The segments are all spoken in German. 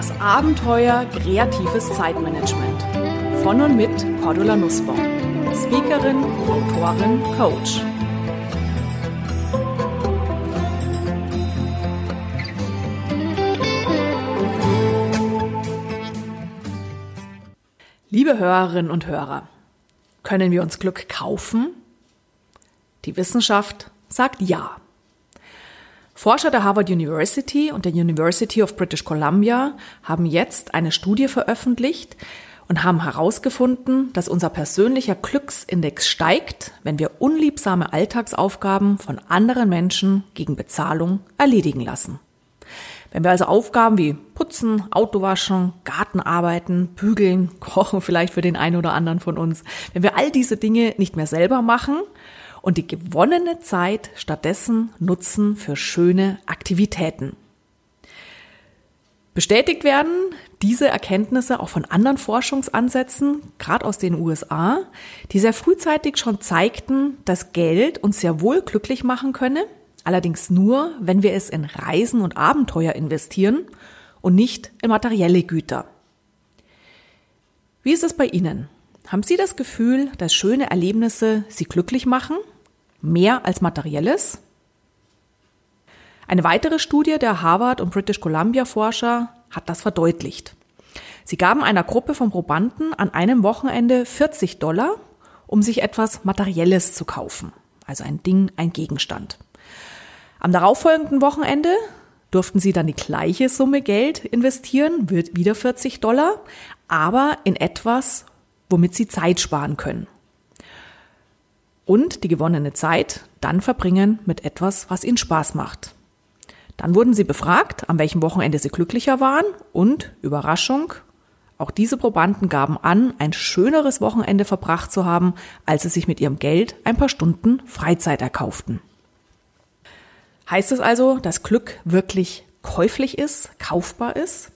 Das Abenteuer kreatives Zeitmanagement. Von und mit Cordula Nussbaum. Speakerin, Autorin, Coach. Liebe Hörerinnen und Hörer, können wir uns Glück kaufen? Die Wissenschaft sagt ja. Forscher der Harvard University und der University of British Columbia haben jetzt eine Studie veröffentlicht und haben herausgefunden, dass unser persönlicher Glücksindex steigt, wenn wir unliebsame Alltagsaufgaben von anderen Menschen gegen Bezahlung erledigen lassen. Wenn wir also Aufgaben wie Putzen, Autowaschen, Gartenarbeiten, Bügeln, Kochen vielleicht für den einen oder anderen von uns, wenn wir all diese Dinge nicht mehr selber machen und die gewonnene Zeit stattdessen nutzen für schöne Aktivitäten. Bestätigt werden diese Erkenntnisse auch von anderen Forschungsansätzen, gerade aus den USA, die sehr frühzeitig schon zeigten, dass Geld uns sehr wohl glücklich machen könne, allerdings nur, wenn wir es in Reisen und Abenteuer investieren und nicht in materielle Güter. Wie ist es bei Ihnen? Haben Sie das Gefühl, dass schöne Erlebnisse Sie glücklich machen? Mehr als materielles? Eine weitere Studie der Harvard und British Columbia Forscher hat das verdeutlicht. Sie gaben einer Gruppe von Probanden an einem Wochenende 40 Dollar, um sich etwas Materielles zu kaufen. Also ein Ding, ein Gegenstand. Am darauffolgenden Wochenende durften sie dann die gleiche Summe Geld investieren, wird wieder 40 Dollar, aber in etwas, womit sie Zeit sparen können. Und die gewonnene Zeit dann verbringen mit etwas, was ihnen Spaß macht. Dann wurden sie befragt, an welchem Wochenende sie glücklicher waren und, Überraschung, auch diese Probanden gaben an, ein schöneres Wochenende verbracht zu haben, als sie sich mit ihrem Geld ein paar Stunden Freizeit erkauften. Heißt es also, dass Glück wirklich käuflich ist, kaufbar ist?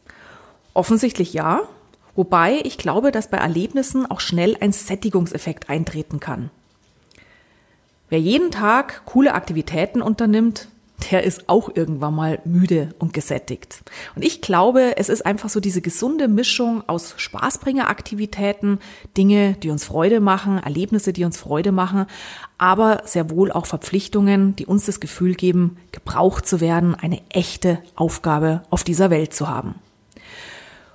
Offensichtlich ja, wobei ich glaube, dass bei Erlebnissen auch schnell ein Sättigungseffekt eintreten kann. Wer jeden Tag coole Aktivitäten unternimmt, der ist auch irgendwann mal müde und gesättigt. Und ich glaube, es ist einfach so diese gesunde Mischung aus Spaßbringeraktivitäten, Dinge, die uns Freude machen, Erlebnisse, die uns Freude machen, aber sehr wohl auch Verpflichtungen, die uns das Gefühl geben, gebraucht zu werden, eine echte Aufgabe auf dieser Welt zu haben.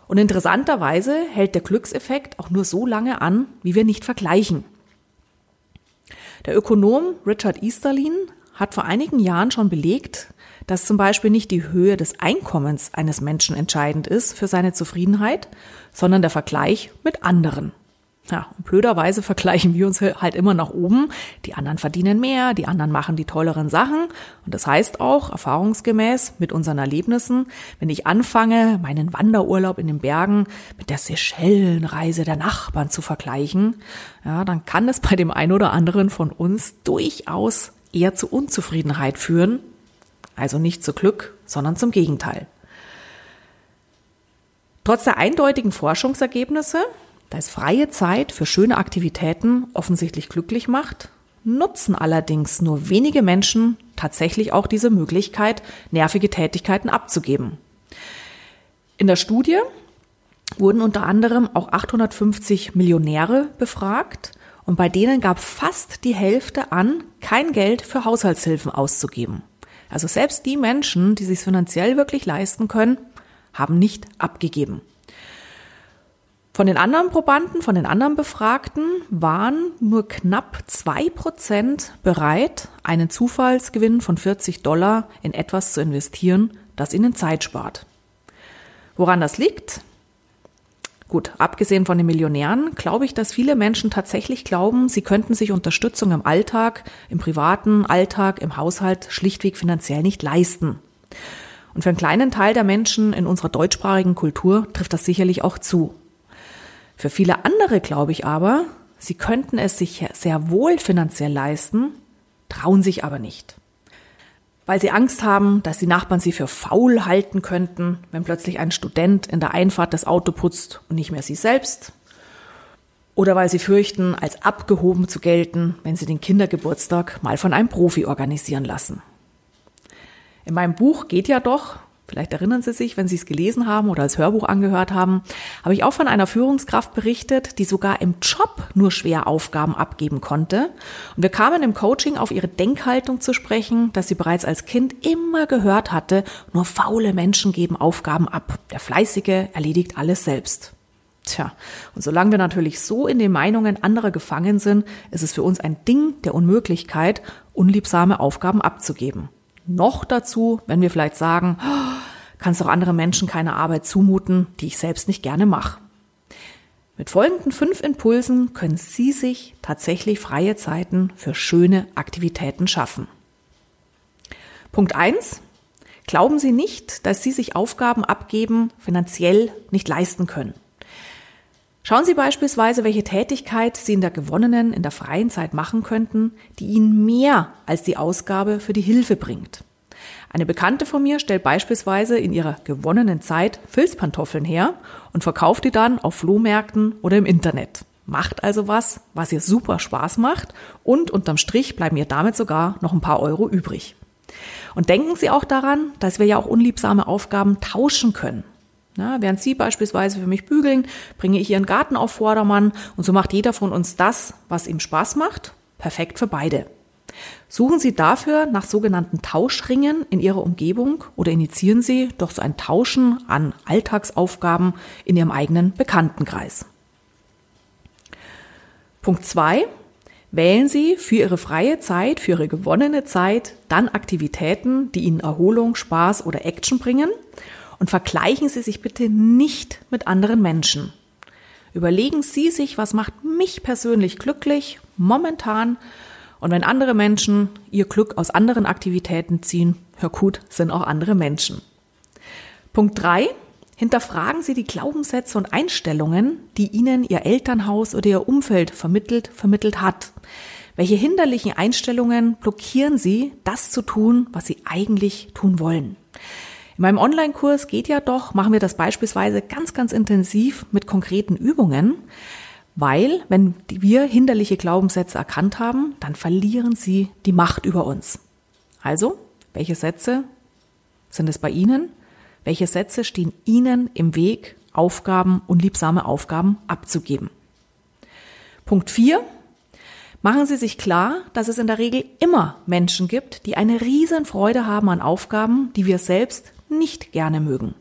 Und interessanterweise hält der Glückseffekt auch nur so lange an, wie wir nicht vergleichen. Der Ökonom Richard Easterlin hat vor einigen Jahren schon belegt, dass zum Beispiel nicht die Höhe des Einkommens eines Menschen entscheidend ist für seine Zufriedenheit, sondern der Vergleich mit anderen. Ja, und blöderweise vergleichen wir uns halt immer nach oben. Die anderen verdienen mehr, die anderen machen die tolleren Sachen. Und das heißt auch, erfahrungsgemäß mit unseren Erlebnissen, wenn ich anfange, meinen Wanderurlaub in den Bergen mit der Seychellenreise der Nachbarn zu vergleichen, ja, dann kann es bei dem einen oder anderen von uns durchaus eher zu Unzufriedenheit führen, also nicht zu Glück, sondern zum Gegenteil. Trotz der eindeutigen Forschungsergebnisse, dass freie Zeit für schöne Aktivitäten offensichtlich glücklich macht, nutzen allerdings nur wenige Menschen tatsächlich auch diese Möglichkeit, nervige Tätigkeiten abzugeben. In der Studie wurden unter anderem auch 850 Millionäre befragt und bei denen gab fast die Hälfte an, kein Geld für Haushaltshilfen auszugeben. Also selbst die Menschen, die sich finanziell wirklich leisten können, haben nicht abgegeben. Von den anderen Probanden, von den anderen Befragten waren nur knapp zwei Prozent bereit, einen Zufallsgewinn von 40 Dollar in etwas zu investieren, das ihnen Zeit spart. Woran das liegt? Gut, abgesehen von den Millionären, glaube ich, dass viele Menschen tatsächlich glauben, sie könnten sich Unterstützung im Alltag, im privaten Alltag, im Haushalt schlichtweg finanziell nicht leisten. Und für einen kleinen Teil der Menschen in unserer deutschsprachigen Kultur trifft das sicherlich auch zu. Für viele andere glaube ich aber, sie könnten es sich sehr wohl finanziell leisten, trauen sich aber nicht weil sie Angst haben, dass die Nachbarn sie für faul halten könnten, wenn plötzlich ein Student in der Einfahrt das Auto putzt und nicht mehr sie selbst. Oder weil sie fürchten, als abgehoben zu gelten, wenn sie den Kindergeburtstag mal von einem Profi organisieren lassen. In meinem Buch geht ja doch, vielleicht erinnern Sie sich, wenn Sie es gelesen haben oder als Hörbuch angehört haben, habe ich auch von einer Führungskraft berichtet, die sogar im Job nur schwer Aufgaben abgeben konnte. Und wir kamen im Coaching auf ihre Denkhaltung zu sprechen, dass sie bereits als Kind immer gehört hatte, nur faule Menschen geben Aufgaben ab. Der Fleißige erledigt alles selbst. Tja, und solange wir natürlich so in den Meinungen anderer gefangen sind, ist es für uns ein Ding der Unmöglichkeit, unliebsame Aufgaben abzugeben. Noch dazu, wenn wir vielleicht sagen, oh, kannst doch andere Menschen keine Arbeit zumuten, die ich selbst nicht gerne mache. Mit folgenden fünf Impulsen können Sie sich tatsächlich freie Zeiten für schöne Aktivitäten schaffen. Punkt eins: Glauben Sie nicht, dass Sie sich Aufgaben abgeben finanziell nicht leisten können. Schauen Sie beispielsweise, welche Tätigkeit Sie in der gewonnenen, in der freien Zeit machen könnten, die Ihnen mehr als die Ausgabe für die Hilfe bringt. Eine Bekannte von mir stellt beispielsweise in ihrer gewonnenen Zeit Filzpantoffeln her und verkauft die dann auf Flohmärkten oder im Internet. Macht also was, was ihr super Spaß macht und unterm Strich bleiben ihr damit sogar noch ein paar Euro übrig. Und denken Sie auch daran, dass wir ja auch unliebsame Aufgaben tauschen können. Na, während Sie beispielsweise für mich bügeln, bringe ich Ihren Garten auf Vordermann und so macht jeder von uns das, was ihm Spaß macht. Perfekt für beide. Suchen Sie dafür nach sogenannten Tauschringen in Ihrer Umgebung oder initiieren Sie doch so ein Tauschen an Alltagsaufgaben in Ihrem eigenen Bekanntenkreis. Punkt zwei: Wählen Sie für Ihre freie Zeit, für Ihre gewonnene Zeit dann Aktivitäten, die Ihnen Erholung, Spaß oder Action bringen und vergleichen Sie sich bitte nicht mit anderen Menschen. Überlegen Sie sich, was macht mich persönlich glücklich momentan und wenn andere Menschen ihr Glück aus anderen Aktivitäten ziehen, hör gut, sind auch andere Menschen. Punkt drei: Hinterfragen Sie die Glaubenssätze und Einstellungen, die Ihnen Ihr Elternhaus oder Ihr Umfeld vermittelt, vermittelt hat. Welche hinderlichen Einstellungen blockieren Sie, das zu tun, was Sie eigentlich tun wollen? In meinem Online-Kurs geht ja doch, machen wir das beispielsweise ganz, ganz intensiv mit konkreten Übungen, weil wenn wir hinderliche Glaubenssätze erkannt haben, dann verlieren sie die Macht über uns. Also, welche Sätze sind es bei Ihnen? Welche Sätze stehen Ihnen im Weg, Aufgaben, unliebsame Aufgaben abzugeben? Punkt 4. Machen Sie sich klar, dass es in der Regel immer Menschen gibt, die eine riesen Freude haben an Aufgaben, die wir selbst nicht gerne mögen.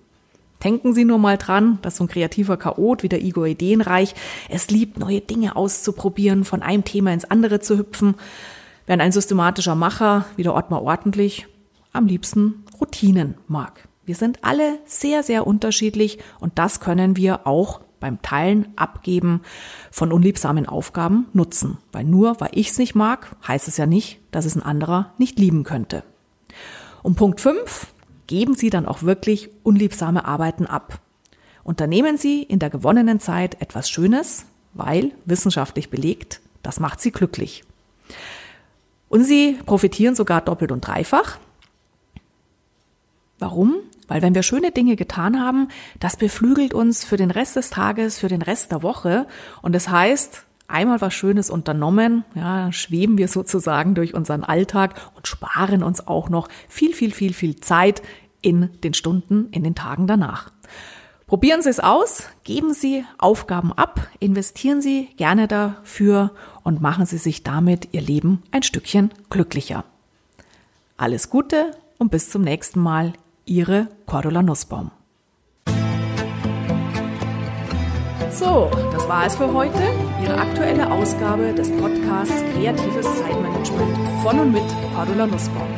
Denken Sie nur mal dran, dass so ein kreativer Chaot wie der Igor Ideenreich es liebt, neue Dinge auszuprobieren, von einem Thema ins andere zu hüpfen, während ein systematischer Macher wie der Ottmar ordentlich am liebsten Routinen mag. Wir sind alle sehr, sehr unterschiedlich und das können wir auch beim Teilen, Abgeben von unliebsamen Aufgaben nutzen. Weil nur weil ich es nicht mag, heißt es ja nicht, dass es ein anderer nicht lieben könnte. Und Punkt 5, geben Sie dann auch wirklich unliebsame Arbeiten ab. Unternehmen Sie in der gewonnenen Zeit etwas Schönes, weil wissenschaftlich belegt, das macht Sie glücklich. Und Sie profitieren sogar doppelt und dreifach. Warum? Weil wenn wir schöne Dinge getan haben, das beflügelt uns für den Rest des Tages, für den Rest der Woche. Und das heißt, einmal was Schönes unternommen, ja, schweben wir sozusagen durch unseren Alltag und sparen uns auch noch viel, viel, viel, viel Zeit in den Stunden, in den Tagen danach. Probieren Sie es aus, geben Sie Aufgaben ab, investieren Sie gerne dafür und machen Sie sich damit Ihr Leben ein Stückchen glücklicher. Alles Gute und bis zum nächsten Mal, Ihre Cordula Nussbaum. So, das war es für heute. Ihre aktuelle Ausgabe des Podcasts Kreatives Zeitmanagement von und mit Cordula Nussbaum.